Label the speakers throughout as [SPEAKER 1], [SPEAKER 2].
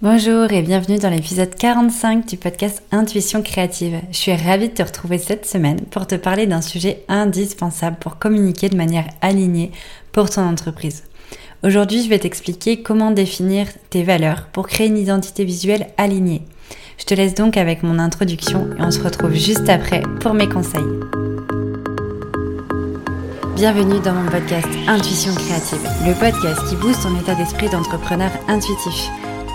[SPEAKER 1] Bonjour et bienvenue dans l'épisode 45 du podcast Intuition créative. Je suis ravie de te retrouver cette semaine pour te parler d'un sujet indispensable pour communiquer de manière alignée pour ton entreprise. Aujourd'hui, je vais t'expliquer comment définir tes valeurs pour créer une identité visuelle alignée. Je te laisse donc avec mon introduction et on se retrouve juste après pour mes conseils. Bienvenue dans mon podcast Intuition créative, le podcast qui booste ton état d'esprit d'entrepreneur intuitif.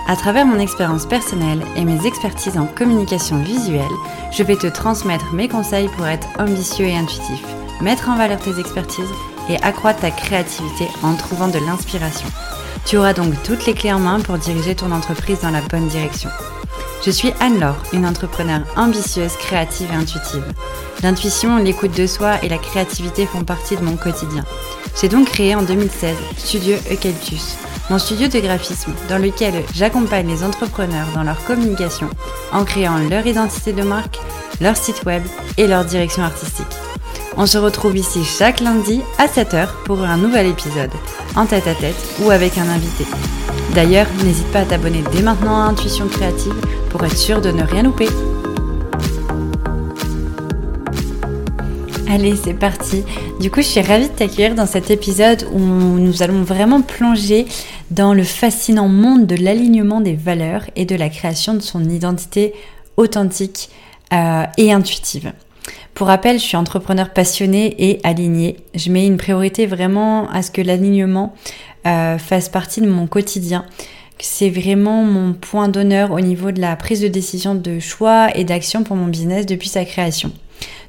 [SPEAKER 1] À travers mon expérience personnelle et mes expertises en communication visuelle, je vais te transmettre mes conseils pour être ambitieux et intuitif, mettre en valeur tes expertises et accroître ta créativité en trouvant de l'inspiration. Tu auras donc toutes les clés en main pour diriger ton entreprise dans la bonne direction. Je suis Anne-Laure, une entrepreneure ambitieuse, créative et intuitive. L'intuition, l'écoute de soi et la créativité font partie de mon quotidien. J'ai donc créé en 2016 Studio Eucalyptus, mon studio de graphisme dans lequel j'accompagne les entrepreneurs dans leur communication en créant leur identité de marque, leur site web et leur direction artistique. On se retrouve ici chaque lundi à 7h pour un nouvel épisode, en tête à tête ou avec un invité. D'ailleurs, n'hésite pas à t'abonner dès maintenant à Intuition Créative pour être sûr de ne rien louper. Allez, c'est parti. Du coup, je suis ravie de t'accueillir dans cet épisode où nous allons vraiment plonger dans le fascinant monde de l'alignement des valeurs et de la création de son identité authentique euh, et intuitive. Pour rappel, je suis entrepreneur passionné et aligné. Je mets une priorité vraiment à ce que l'alignement euh, fasse partie de mon quotidien. C'est vraiment mon point d'honneur au niveau de la prise de décision de choix et d'action pour mon business depuis sa création.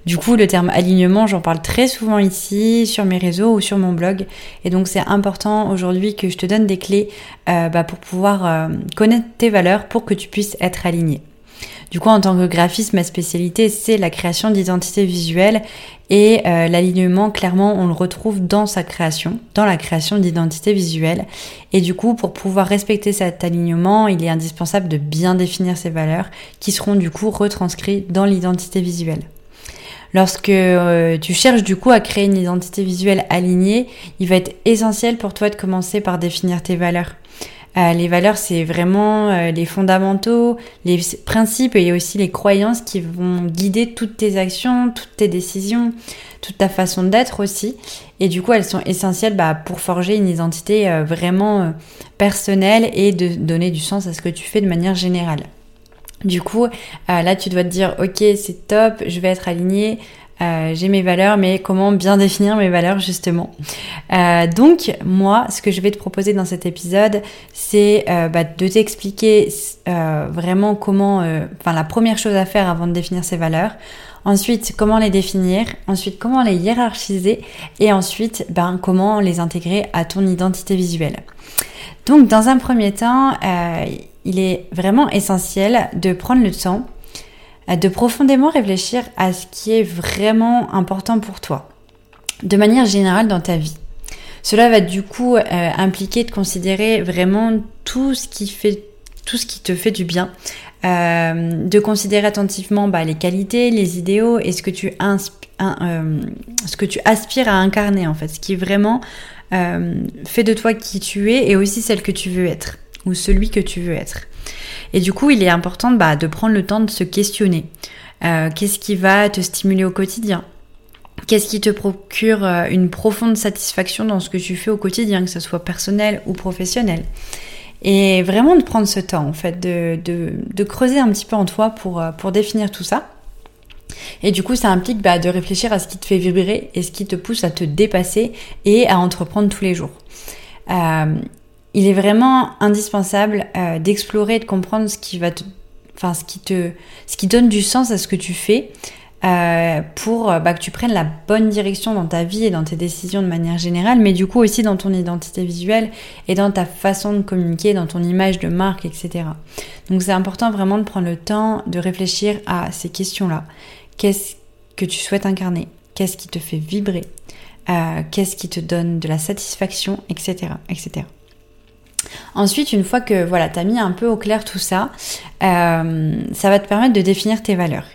[SPEAKER 1] Du coup, le terme alignement, j'en parle très souvent ici, sur mes réseaux ou sur mon blog. Et donc, c'est important aujourd'hui que je te donne des clés euh, bah, pour pouvoir euh, connaître tes valeurs pour que tu puisses être aligné. Du coup, en tant que graphiste, ma spécialité, c'est la création d'identité visuelle et euh, l'alignement, clairement, on le retrouve dans sa création, dans la création d'identité visuelle. Et du coup, pour pouvoir respecter cet alignement, il est indispensable de bien définir ses valeurs qui seront du coup retranscrites dans l'identité visuelle. Lorsque euh, tu cherches du coup à créer une identité visuelle alignée, il va être essentiel pour toi de commencer par définir tes valeurs. Euh, les valeurs, c'est vraiment euh, les fondamentaux, les principes et aussi les croyances qui vont guider toutes tes actions, toutes tes décisions, toute ta façon d'être aussi. Et du coup, elles sont essentielles bah, pour forger une identité vraiment personnelle et de donner du sens à ce que tu fais de manière générale. Du coup, euh, là, tu dois te dire, ok, c'est top, je vais être aligné, euh, j'ai mes valeurs, mais comment bien définir mes valeurs justement euh, Donc moi, ce que je vais te proposer dans cet épisode, c'est bah, de t'expliquer vraiment comment, enfin la première chose à faire avant de définir ces valeurs. Ensuite, comment les définir. Ensuite, comment les hiérarchiser. Et ensuite, ben, comment les intégrer à ton identité visuelle. Donc, dans un premier temps, il est vraiment essentiel de prendre le temps euh, de profondément réfléchir à ce qui est vraiment important pour toi, de manière générale dans ta vie. Cela va du coup euh, impliquer de considérer vraiment tout ce qui te fait du bien, euh, de considérer attentivement bah, les qualités, les idéaux et ce que tu ce que tu aspires à incarner en fait, ce qui vraiment fait de toi qui tu es et aussi celle que tu veux être ou celui que tu veux être. Et du coup, il est important bah, de prendre le temps de se questionner. Euh, qu'est-ce qui va te stimuler au quotidien? Qu'est-ce qui te procure euh, une profonde satisfaction dans ce que tu fais au quotidien, que ce soit personnel ou professionnel? Et vraiment de prendre ce temps, en fait, de, creuser un petit peu en toi pour, euh, pour définir tout ça. Et du coup, ça implique bah, de réfléchir à ce qui te fait vibrer et ce qui te pousse à te dépasser et à entreprendre tous les jours. Il est vraiment indispensable euh, d'explorer et de comprendre ce qui va te, enfin ce qui te, ce qui donne du sens à ce que tu fais. Euh, pour bah, que tu prennes la bonne direction dans ta vie et dans tes décisions de manière générale, mais du coup aussi dans ton identité visuelle et dans ta façon de communiquer, dans ton image de marque, etc. Donc c'est important vraiment de prendre le temps de réfléchir à ces questions-là. Qu'est-ce que tu souhaites incarner? Qu'est-ce qui te fait vibrer? Euh, Qu'est-ce qui te donne de la satisfaction, etc., etc. Ensuite, une fois que voilà, tu as mis un peu au clair tout ça, euh, ça va te permettre de définir tes valeurs.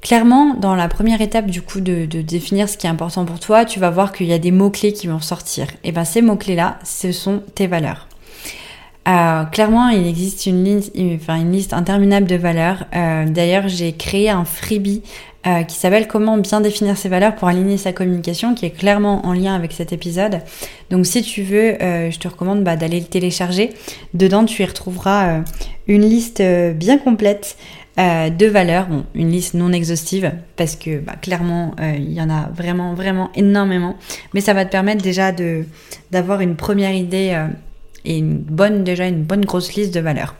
[SPEAKER 1] Clairement, dans la première étape du coup de, définir ce qui est important pour toi, tu vas voir qu'il y a des mots-clés qui vont sortir. Et bien ces mots-clés-là, ce sont tes valeurs. Euh, clairement, il existe une, liste, interminable de valeurs. Euh, D'ailleurs, j'ai créé un freebie euh, qui s'appelle Comment bien définir ses valeurs pour aligner sa communication, qui est clairement en lien avec cet épisode. Donc, si tu veux, euh, je te recommande bah, d'aller le télécharger. Dedans, tu y retrouveras euh, une liste bien complète. de valeurs, bon, une liste non exhaustive parce que bah, clairement il y en a vraiment vraiment énormément, mais ça va te permettre déjà d'avoir une première idée et une bonne, déjà une bonne grosse liste de valeurs.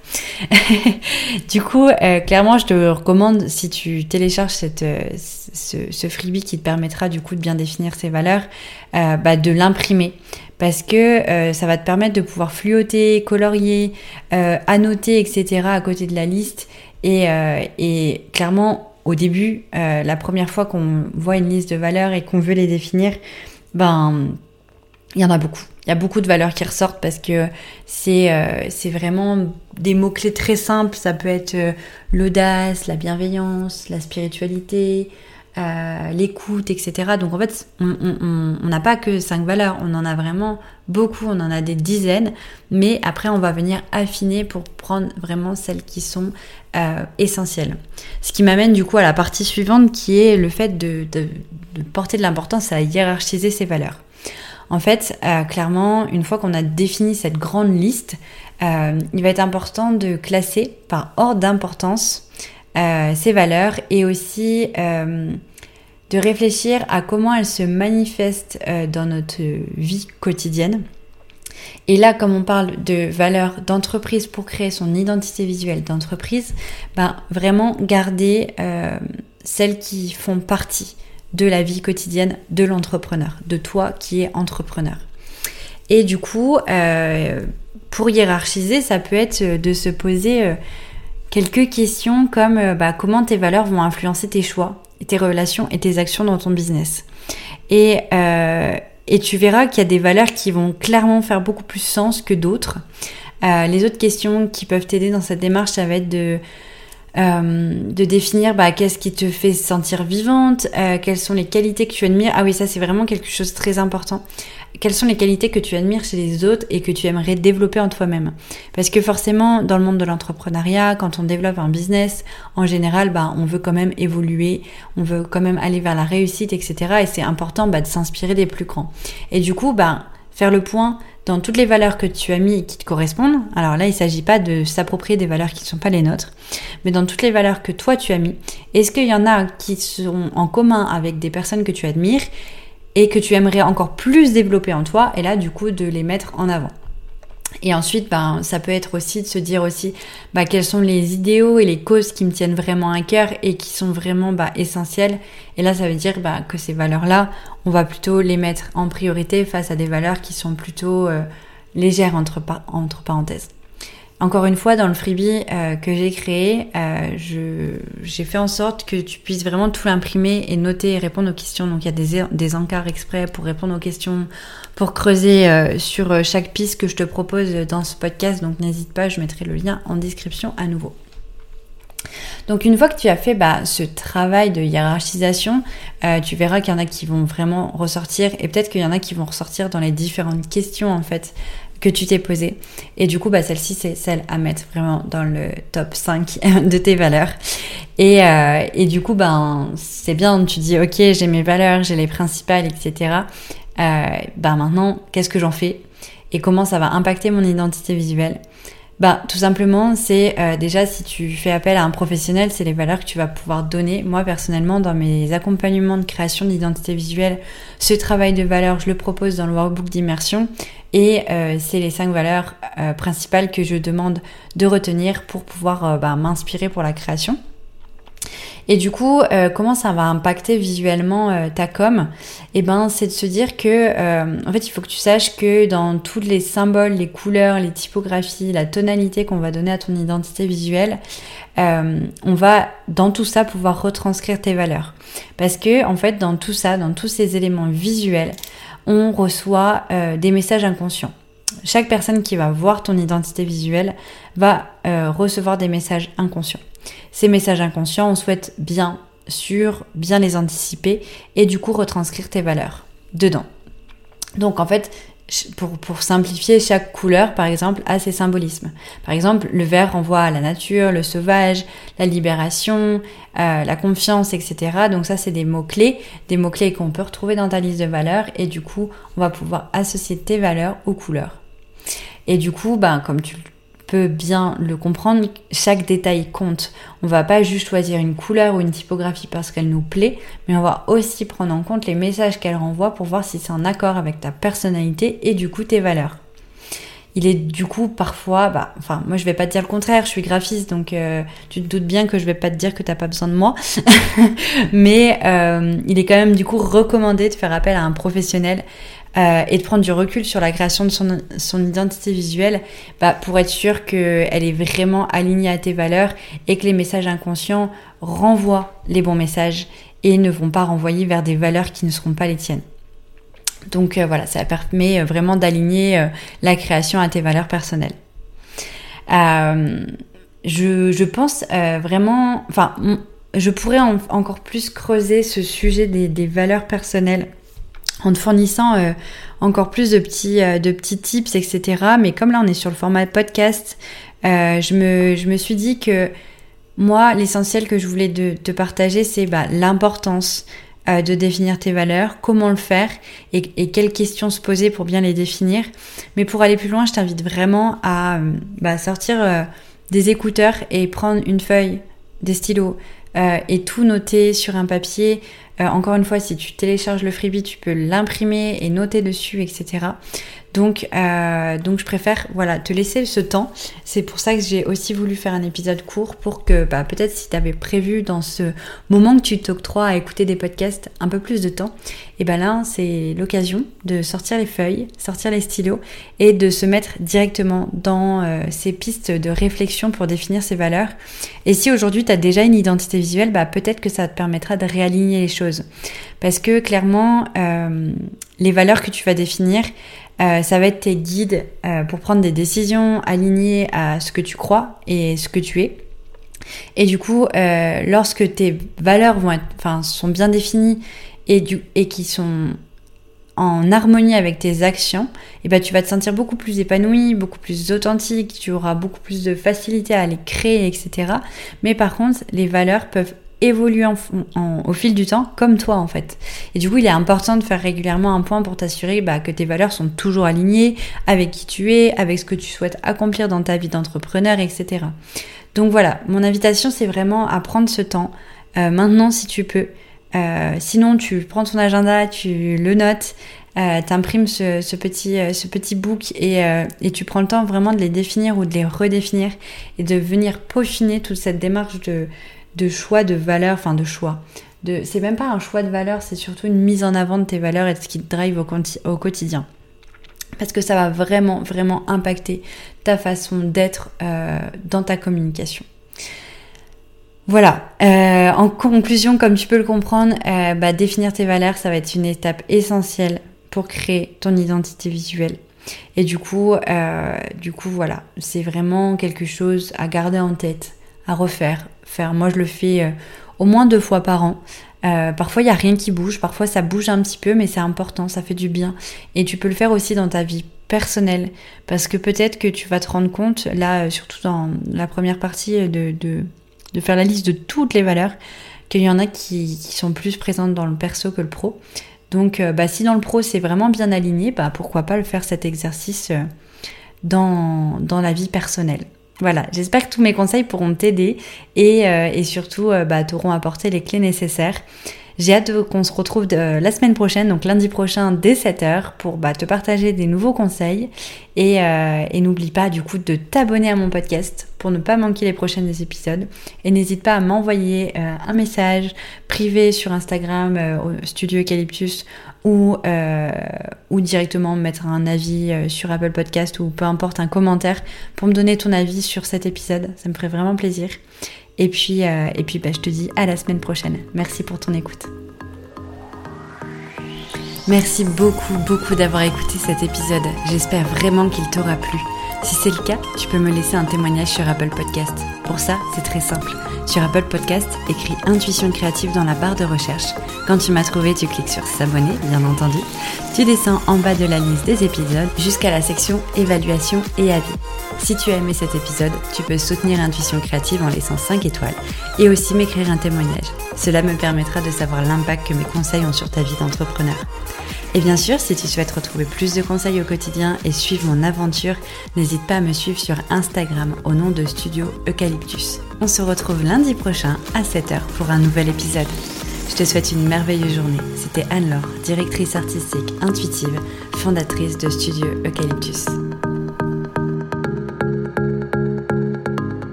[SPEAKER 1] du coup, euh, clairement, je te recommande, si tu télécharges cette, euh, ce, ce, freebie qui te permettra du coup de bien définir ces valeurs, euh, bah, de l'imprimer. Parce que ça va te permettre de pouvoir fluoter, colorier, annoter, etc. à côté de la liste. Et, et clairement, au début, la première fois qu'on voit une liste de valeurs et qu'on veut les définir, ben, il y en a beaucoup il y a beaucoup de valeurs qui ressortent parce que c'est euh, vraiment des mots clés très simples. Ça peut être euh, l'audace, la bienveillance, la spiritualité, euh, l'écoute, etc. Donc en fait, on n'a pas que cinq valeurs, on en a vraiment beaucoup, on en a des dizaines. Mais après, on va venir affiner pour prendre vraiment celles qui sont essentielles. Ce qui m'amène du coup à la partie suivante qui est le fait de, de, de porter de l'importance à hiérarchiser ces valeurs. En fait, euh, clairement, une fois qu'on a défini cette grande liste, euh, il va être important de classer par ordre d'importance euh, ces valeurs et aussi de réfléchir à comment elles se manifestent dans notre vie quotidienne. Et là, comme on parle de valeurs d'entreprise pour créer son identité visuelle d'entreprise, ben, vraiment garder celles qui font partie de la vie quotidienne de l'entrepreneur, de toi qui es entrepreneur. Et du coup, euh, pour hiérarchiser, ça peut être de se poser euh, quelques questions comme euh, bah, comment tes valeurs vont influencer tes choix, tes relations et tes actions dans ton business. Et, et tu verras qu'il y a des valeurs qui vont clairement faire beaucoup plus sens que d'autres. les autres questions qui peuvent t'aider dans cette démarche, ça va être de euh, de définir bah, qu'est-ce qui te fait sentir vivante, euh, quelles sont les qualités que tu admires. Ah oui, ça c'est vraiment quelque chose de très important. Quelles sont les qualités que tu admires chez les autres et que tu aimerais développer en toi-même? Parce que forcément, dans le monde de l'entrepreneuriat, quand on développe un business, en général, bah, on veut quand même évoluer, on veut quand même aller vers la réussite, etc. Et c'est important bah, de s'inspirer des plus grands. Et du coup, bah, faire le point dans toutes les valeurs que tu as mis et qui te correspondent. Alors là, il ne s'agit pas de s'approprier des valeurs qui ne sont pas les nôtres, mais dans toutes les valeurs que toi tu as mis, est-ce qu'il y en a qui sont en commun avec des personnes que tu admires et que tu aimerais encore plus développer en toi et là du coup de les mettre en avant? Et ensuite, ben, ça peut être aussi de se dire aussi bah, quels sont les idéaux et les causes qui me tiennent vraiment à cœur et qui sont vraiment bah, essentielles. Et là, ça veut dire bah, que ces valeurs-là, on va plutôt les mettre en priorité face à des valeurs qui sont plutôt euh, légères entre, parenthèses. Encore une fois, dans le freebie euh, que j'ai créé, euh, j'ai fait en sorte que tu puisses vraiment tout l'imprimer et noter et répondre aux questions. Donc il y a des, encarts exprès pour répondre aux questions, pour creuser sur chaque piste que je te propose dans ce podcast. Donc n'hésite pas, je mettrai le lien en description à nouveau. Donc une fois que tu as fait bah, ce travail de hiérarchisation, tu verras qu'il y en a qui vont vraiment ressortir et peut-être qu'il y en a qui vont ressortir dans les différentes questions en fait que tu t'es posé. Et du coup, bah, celle-ci, c'est celle à mettre vraiment dans le top 5 de tes valeurs. Et, euh, du coup, ben, c'est bien, tu dis, ok, j'ai mes valeurs, j'ai les principales, etc. Euh, ben maintenant, qu'est-ce que j'en fais? Et comment ça va impacter mon identité visuelle? Bah, tout simplement, c'est euh, déjà si tu fais appel à un professionnel, c'est les valeurs que tu vas pouvoir donner. Moi, personnellement, dans mes accompagnements de création d'identité visuelle, ce travail de valeurs, je le propose dans le workbook d'immersion. Et euh, c'est les cinq valeurs euh, principales que je demande de retenir pour pouvoir bah, m'inspirer pour la création. Et du coup, euh, comment ça va impacter visuellement euh, ta com? Eh ben, c'est de se dire que, euh, en fait, il faut que tu saches que dans tous les symboles, les couleurs, les typographies, la tonalité qu'on va donner à ton identité visuelle, on va dans tout ça pouvoir retranscrire tes valeurs. Parce que, en fait, dans tout ça, dans tous ces éléments visuels, on reçoit des messages inconscients. Chaque personne qui va voir ton identité visuelle va recevoir des messages inconscients. Ces messages inconscients, on souhaite bien sûr bien les anticiper et du coup retranscrire tes valeurs dedans. Donc en fait, pour, pour, simplifier, chaque couleur, par exemple, a ses symbolismes. Par exemple, le vert renvoie à la nature, le sauvage, la libération, euh, la confiance, etc. Donc ça, c'est des mots-clés, des mots-clés qu'on peut retrouver dans ta liste de valeurs, et du coup, on va pouvoir associer tes valeurs aux couleurs. Et du coup, ben, comme tu bien le comprendre, chaque détail compte. On va pas juste choisir une couleur ou une typographie parce qu'elle nous plaît, mais on va aussi prendre en compte les messages qu'elle renvoie pour voir si c'est en accord avec ta personnalité et du coup tes valeurs. Il est du coup parfois, bah, enfin moi je vais pas te dire le contraire, je suis graphiste donc euh, tu te doutes bien que je vais pas te dire que t'as pas besoin de moi, mais euh, il est quand même du coup recommandé de faire appel à un professionnel euh, et de prendre du recul sur la création de son, identité visuelle bah, pour être sûr qu'elle est vraiment alignée à tes valeurs et que les messages inconscients renvoient les bons messages et ne vont pas renvoyer vers des valeurs qui ne seront pas les tiennes. Donc euh, voilà, ça permet euh, vraiment d'aligner la création à tes valeurs personnelles. Je, pense vraiment, enfin, je pourrais encore plus creuser ce sujet des valeurs personnelles en te fournissant euh, encore plus de petits, euh, de petits tips, etc. Mais comme là on est sur le format podcast, euh, je, me, je me suis dit que moi, l'essentiel que je voulais te partager, c'est bah, l'importance de définir tes valeurs, comment le faire et, quelles questions se poser pour bien les définir. Mais pour aller plus loin, je t'invite vraiment à bah, sortir des écouteurs et prendre une feuille, des stylos et tout noter sur un papier. Euh, encore une fois, si tu télécharges le freebie, tu peux l'imprimer et noter dessus, etc. Donc, euh, donc je préfère voilà, te laisser ce temps. C'est pour ça que j'ai aussi voulu faire un épisode court pour que bah, peut-être si tu avais prévu dans ce moment que tu t'octroies à écouter des podcasts un peu plus de temps, et ben là c'est l'occasion de sortir les feuilles, sortir les stylos et de se mettre directement dans euh, ces pistes de réflexion pour définir ces valeurs. Et si aujourd'hui tu as déjà une identité visuelle, bah, peut-être que ça te permettra de réaligner les choses. Parce que clairement, euh, les valeurs que tu vas définir, euh, ça va être tes guides euh, pour prendre des décisions alignées à ce que tu crois et ce que tu es. Et du coup, euh, lorsque tes valeurs vont enfin, sont bien définies et, du, et qui sont en harmonie avec tes actions, et ben tu vas te sentir beaucoup plus épanoui, beaucoup plus authentique, tu auras beaucoup plus de facilité à les créer, etc. Mais par contre, les valeurs peuvent évolue au fil du temps, comme toi en fait. Et du coup, il est important de faire régulièrement un point pour t'assurer bah, que tes valeurs sont toujours alignées avec qui tu es, avec ce que tu souhaites accomplir dans ta vie d'entrepreneur, etc. Donc voilà, mon invitation, c'est vraiment à prendre ce temps, euh, maintenant si tu peux. Euh, sinon, tu prends ton agenda, tu le notes, euh, t'imprimes ce, petit, ce book et, et, tu prends le temps vraiment de les définir ou de les redéfinir et de venir peaufiner toute cette démarche de, de choix de valeurs, enfin de choix. De, c'est même pas un choix de valeurs, c'est surtout une mise en avant de tes valeurs et de ce qui te drive au, au quotidien. Parce que ça va vraiment, vraiment impacter ta façon d'être euh, dans ta communication. Voilà, euh, en conclusion, comme tu peux le comprendre, euh, bah, définir tes valeurs, ça va être une étape essentielle pour créer ton identité visuelle. Et du coup, du coup, voilà, c'est vraiment quelque chose à garder en tête, à refaire faire. Moi, je le fais euh, au moins deux fois par an. Euh, parfois, il n'y a rien qui bouge, parfois ça bouge un petit peu, mais c'est important, ça fait du bien. Et tu peux le faire aussi dans ta vie personnelle, parce que peut-être que tu vas te rendre compte, là, euh, surtout dans la première partie, de, de, faire la liste de toutes les valeurs, qu'il y en a qui, sont plus présentes dans le perso que le pro. Donc, bah, si dans le pro c'est vraiment bien aligné, bah, pourquoi pas le faire cet exercice dans, dans la vie personnelle. Voilà, j'espère que tous mes conseils pourront t'aider et, euh, surtout euh, bah, t'auront apporté les clés nécessaires. J'ai hâte qu'on se retrouve euh, la semaine prochaine, donc lundi prochain dès 7h, pour bah, te partager des nouveaux conseils. Et, et n'oublie pas du coup de t'abonner à mon podcast pour ne pas manquer les prochains épisodes. Et n'hésite pas à m'envoyer un message privé sur Instagram au Studio Eucalyptus ou, euh, ou directement mettre un avis euh, sur Apple Podcast ou peu importe un commentaire pour me donner ton avis sur cet épisode. Ça me ferait vraiment plaisir. Et puis, euh, bah, je te dis à la semaine prochaine. Merci pour ton écoute. Merci beaucoup, beaucoup d'avoir écouté cet épisode. J'espère vraiment qu'il t'aura plu. Si c'est le cas, tu peux me laisser un témoignage sur Apple Podcast. Pour ça, c'est très simple Sur Apple Podcast, écris Intuition créative dans la barre de recherche. Quand tu m'as trouvé, tu cliques sur s'abonner, bien entendu. Tu descends en bas de la liste des épisodes jusqu'à la section évaluation et avis. Si tu as aimé cet épisode, tu peux soutenir Intuition créative en laissant 5 étoiles et aussi m'écrire un témoignage. Cela me permettra de savoir l'impact que mes conseils ont sur ta vie d'entrepreneur. Et bien sûr, si tu souhaites retrouver plus de conseils au quotidien et suivre mon aventure, n'hésite pas à me suivre sur Instagram au nom de Studio Eucalyptus. On se retrouve lundi prochain à 7h pour un nouvel épisode. Je te souhaite une merveilleuse journée. C'était Anne-Laure, directrice artistique intuitive, fondatrice de Studio Eucalyptus.